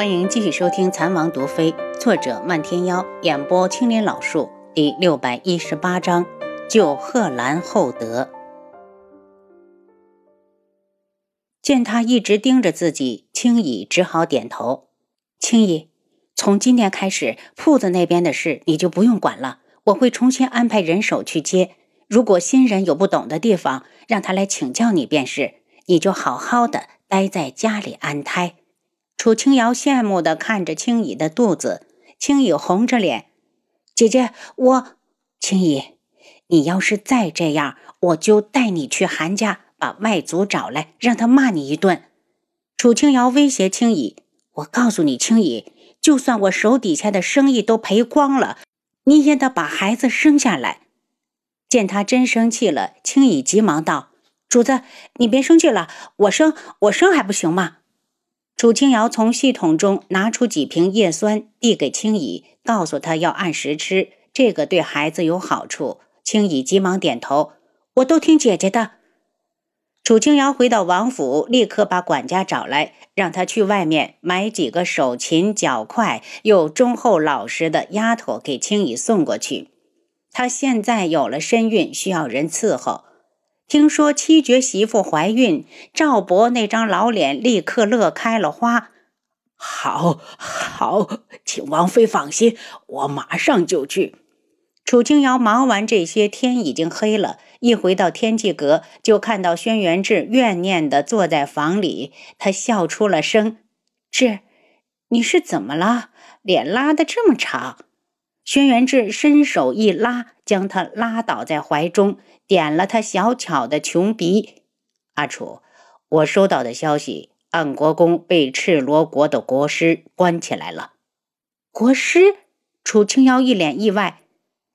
欢迎继续收听《残王毒妃》，作者漫天妖，演播青莲老树，第六百一十八章：救贺兰厚德。见他一直盯着自己，青乙只好点头。青乙，从今天开始，铺子那边的事你就不用管了，我会重新安排人手去接。如果新人有不懂的地方，让他来请教你便是。你就好好的待在家里安胎。楚清瑶羡慕地看着青乙的肚子，青乙红着脸：“姐姐，我……青乙，你要是再这样，我就带你去韩家，把外祖找来，让他骂你一顿。”楚清瑶威胁青乙：“我告诉你，青乙，就算我手底下的生意都赔光了，你也得把孩子生下来。”见他真生气了，青乙急忙道：“主子，你别生气了，我生，我生还不行吗？”楚清瑶从系统中拿出几瓶叶酸，递给青怡，告诉她要按时吃，这个对孩子有好处。青怡急忙点头：“我都听姐姐的。”楚清瑶回到王府，立刻把管家找来，让他去外面买几个手勤脚快又忠厚老实的丫头给青怡送过去。她现在有了身孕，需要人伺候。听说七绝媳妇怀孕，赵伯那张老脸立刻乐开了花。好，好，请王妃放心，我马上就去。楚清瑶忙完这些，天已经黑了。一回到天际阁，就看到轩辕志怨念的坐在房里。他笑出了声：“志，你是怎么了？脸拉的这么长？”轩辕志伸手一拉，将他拉倒在怀中。点了他小巧的琼鼻，阿楚，我收到的消息，安国公被赤罗国的国师关起来了。国师？楚青瑶一脸意外，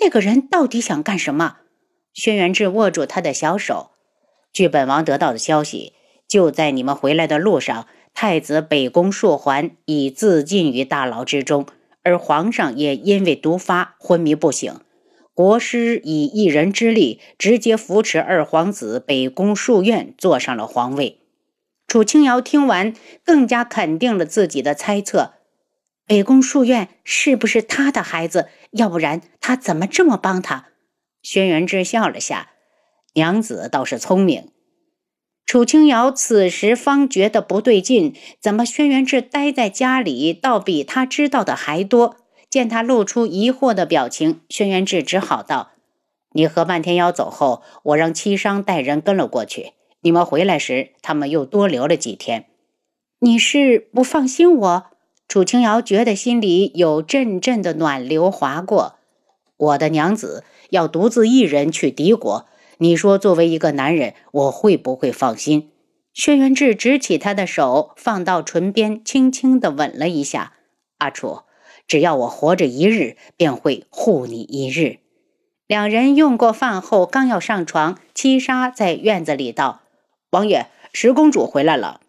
那个人到底想干什么？轩辕志握住他的小手。据本王得到的消息，就在你们回来的路上，太子北宫硕环已自尽于大牢之中，而皇上也因为毒发昏迷不醒。国师以一人之力，直接扶持二皇子北宫树院坐上了皇位。楚清瑶听完，更加肯定了自己的猜测：北宫树院是不是他的孩子？要不然他怎么这么帮他？轩辕志笑了下，娘子倒是聪明。楚清瑶此时方觉得不对劲，怎么轩辕志待在家里，倒比他知道的还多？见他露出疑惑的表情，轩辕志只好道：“你和漫天妖走后，我让七商带人跟了过去。你们回来时，他们又多留了几天。你是不放心我？”楚清瑶觉得心里有阵阵的暖流划过。我的娘子要独自一人去敌国，你说作为一个男人，我会不会放心？轩辕志执起他的手，放到唇边，轻轻地吻了一下。阿楚。只要我活着一日，便会护你一日。两人用过饭后，刚要上床，七杀在院子里道：“王爷，十公主回来了，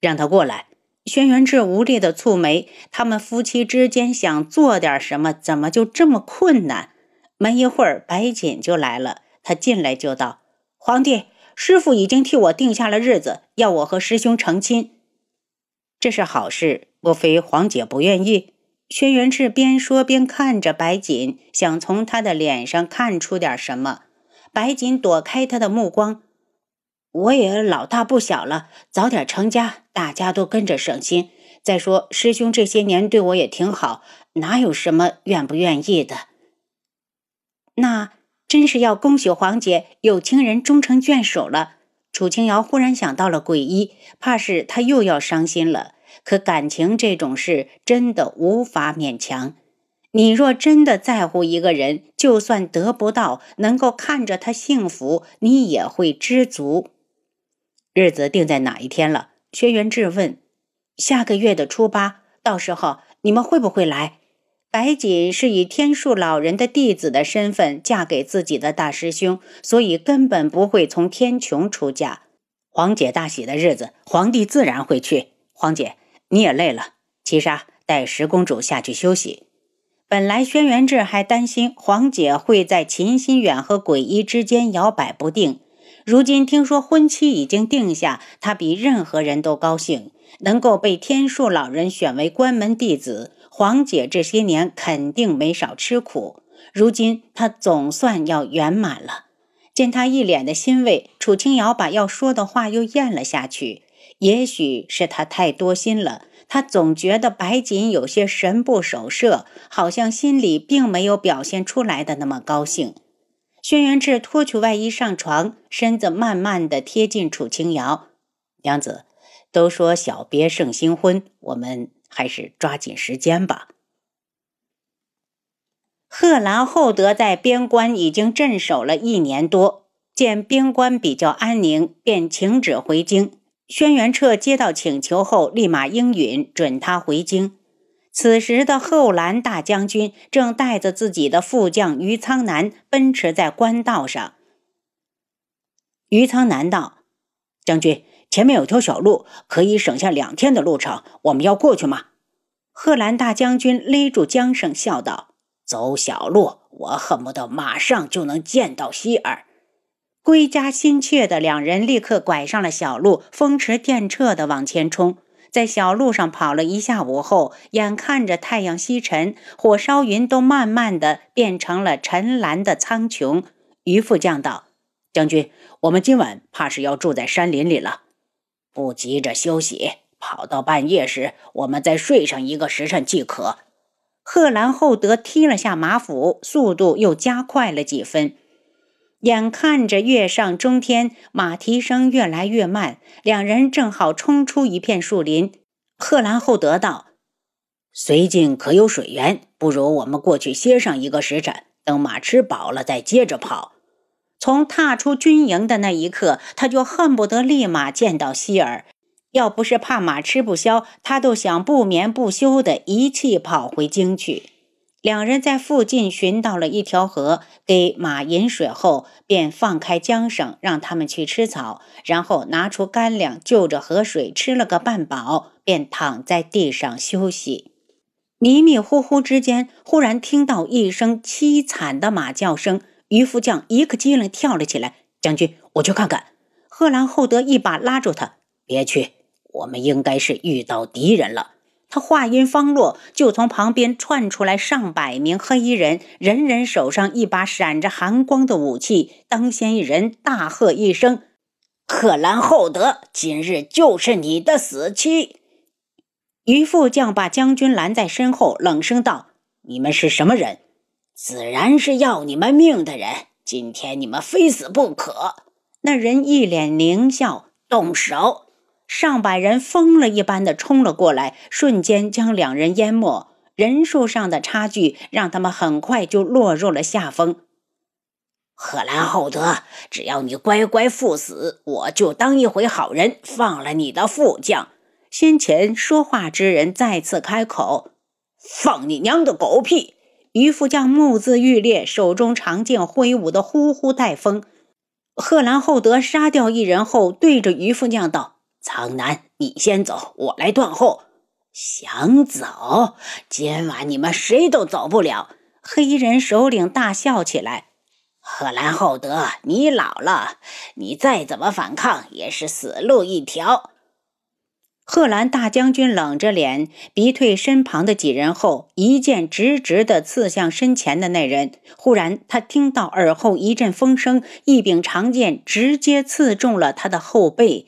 让她过来。”轩辕志无力的蹙眉，他们夫妻之间想做点什么，怎么就这么困难？没一会儿，白锦就来了，他进来就道：“皇帝，师傅已经替我定下了日子，要我和师兄成亲。”这是好事，莫非皇姐不愿意？轩辕志边说边看着白锦，想从他的脸上看出点什么。白锦躲开他的目光：“我也老大不小了，早点成家，大家都跟着省心。再说师兄这些年对我也挺好，哪有什么愿不愿意的？那真是要恭喜黄姐有情人终成眷属了。”楚清瑶忽然想到了鬼医，怕是他又要伤心了。可感情这种事真的无法勉强。你若真的在乎一个人，就算得不到，能够看着他幸福，你也会知足。日子定在哪一天了？轩辕质问。下个月的初八，到时候你们会不会来？白锦是以天树老人的弟子的身份嫁给自己的大师兄，所以根本不会从天穹出嫁。皇姐大喜的日子，皇帝自然会去。皇姐，你也累了，七杀带十公主下去休息。本来轩辕志还担心皇姐会在秦心远和鬼医之间摇摆不定，如今听说婚期已经定下，他比任何人都高兴。能够被天树老人选为关门弟子，黄姐这些年肯定没少吃苦。如今她总算要圆满了。见她一脸的欣慰，楚清瑶把要说的话又咽了下去。也许是他太多心了，他总觉得白锦有些神不守舍，好像心里并没有表现出来的那么高兴。轩辕志脱去外衣上床，身子慢慢的贴近楚清瑶，娘子。都说小别胜新婚，我们还是抓紧时间吧。贺兰厚德在边关已经镇守了一年多，见边关比较安宁，便请旨回京。轩辕彻接到请求后，立马应允，准他回京。此时的后兰大将军正带着自己的副将于苍南奔驰在官道上。于苍南道：“将军。”前面有条小路，可以省下两天的路程。我们要过去吗？贺兰大将军勒住缰绳，笑道：“走小路，我恨不得马上就能见到希尔。”归家心切的两人立刻拐上了小路，风驰电掣的往前冲。在小路上跑了一下午后，眼看着太阳西沉，火烧云都慢慢的变成了沉蓝的苍穹。于副将道：“将军，我们今晚怕是要住在山林里了。”不急着休息，跑到半夜时，我们再睡上一个时辰即可。贺兰厚德踢了下马腹，速度又加快了几分。眼看着月上中天，马蹄声越来越慢，两人正好冲出一片树林。贺兰厚德道：“随近可有水源？不如我们过去歇上一个时辰，等马吃饱了再接着跑。”从踏出军营的那一刻，他就恨不得立马见到希儿。要不是怕马吃不消，他都想不眠不休的一气跑回京去。两人在附近寻到了一条河，给马饮水后，便放开缰绳，让他们去吃草。然后拿出干粮，就着河水吃了个半饱，便躺在地上休息。迷迷糊糊之间，忽然听到一声凄惨的马叫声。于副将一个机灵跳了起来，将军，我去看看。贺兰厚德一把拉住他，别去，我们应该是遇到敌人了。他话音方落，就从旁边窜出来上百名黑衣人，人人手上一把闪着寒光的武器。当先一人大喝一声：“贺兰厚德，今日就是你的死期！”于副将把将军拦在身后，冷声道：“你们是什么人？”自然是要你们命的人，今天你们非死不可。那人一脸狞笑，动手。上百人疯了一般的冲了过来，瞬间将两人淹没。人数上的差距让他们很快就落入了下风。贺兰厚德，只要你乖乖赴死，我就当一回好人，放了你的副将。先前说话之人再次开口：“放你娘的狗屁！”于副将目眦欲裂，手中长剑挥舞的呼呼带风。贺兰厚德杀掉一人后，对着于副将道：“苍南，你先走，我来断后。”想走？今晚你们谁都走不了。黑衣人首领大笑起来：“贺兰厚德，你老了，你再怎么反抗也是死路一条。”贺兰大将军冷着脸，逼退身旁的几人后，一剑直直地刺向身前的那人。忽然，他听到耳后一阵风声，一柄长剑直接刺中了他的后背。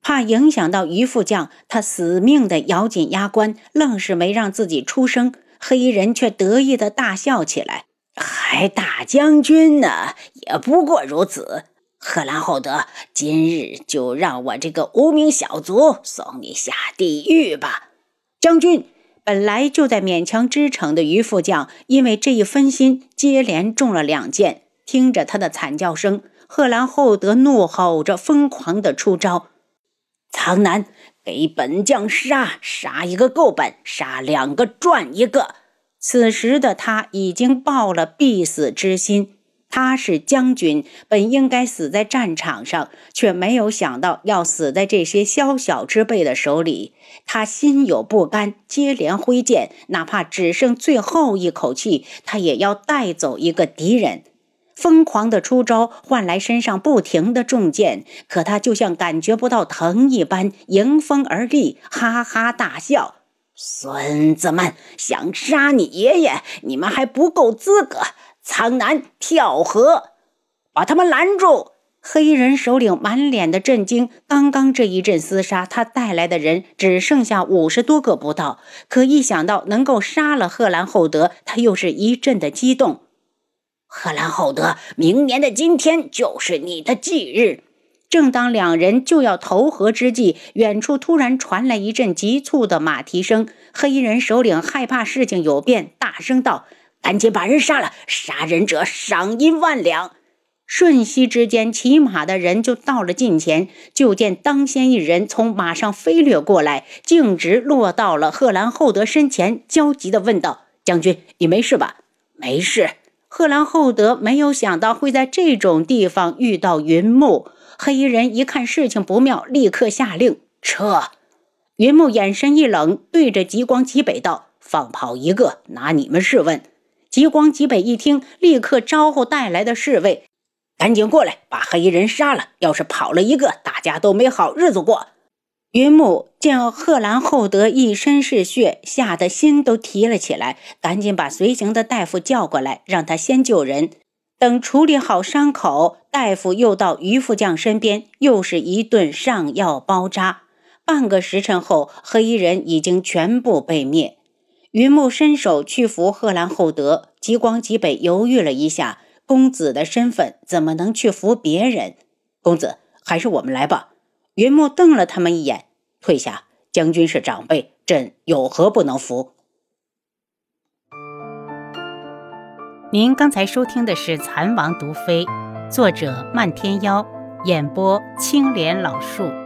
怕影响到于副将，他死命地咬紧牙关，愣是没让自己出声。黑衣人却得意地大笑起来：“还大将军呢，也不过如此。”贺兰厚德，今日就让我这个无名小卒送你下地狱吧！将军本来就在勉强支撑的于副将，因为这一分心，接连中了两箭。听着他的惨叫声，贺兰厚德怒吼着，疯狂的出招：“苍南，给本将杀！杀一个够本，杀两个赚一个！”此时的他已经抱了必死之心。他是将军，本应该死在战场上，却没有想到要死在这些宵小之辈的手里。他心有不甘，接连挥剑，哪怕只剩最后一口气，他也要带走一个敌人。疯狂的出招，换来身上不停的中箭，可他就像感觉不到疼一般，迎风而立，哈哈大笑：“孙子们，想杀你爷爷，你们还不够资格！苍南跳河，把他们拦住！”黑衣人首领满脸的震惊，刚刚这一阵厮杀，他带来的人只剩下五十多个不到。可一想到能够杀了贺兰厚德，他又是一阵的激动。贺兰厚德，明年的今天就是你的忌日。正当两人就要投河之际，远处突然传来一阵急促的马蹄声。黑衣人首领害怕事情有变，大声道：“赶紧把人杀了！杀人者赏银万两。”瞬息之间，骑马的人就到了近前，就见当先一人从马上飞掠过来，径直落到了贺兰厚德身前，焦急地问道：“将军，你没事吧？”“没事。”贺兰厚德没有想到会在这种地方遇到云木。黑衣人一看事情不妙，立刻下令撤。云木眼神一冷，对着极光极北道：“放跑一个，拿你们试问。”极光极北一听，立刻招呼带来的侍卫。赶紧过来，把黑衣人杀了！要是跑了一个，大家都没好日子过。云木见贺兰厚德一身是血，吓得心都提了起来，赶紧把随行的大夫叫过来，让他先救人。等处理好伤口，大夫又到于副将身边，又是一顿上药包扎。半个时辰后，黑衣人已经全部被灭。云木伸手去扶贺兰厚德，极光极北犹豫了一下。公子的身份怎么能去扶别人？公子，还是我们来吧。云木瞪了他们一眼，退下。将军是长辈，朕有何不能扶？您刚才收听的是《蚕王毒妃》，作者漫天妖，演播青莲老树。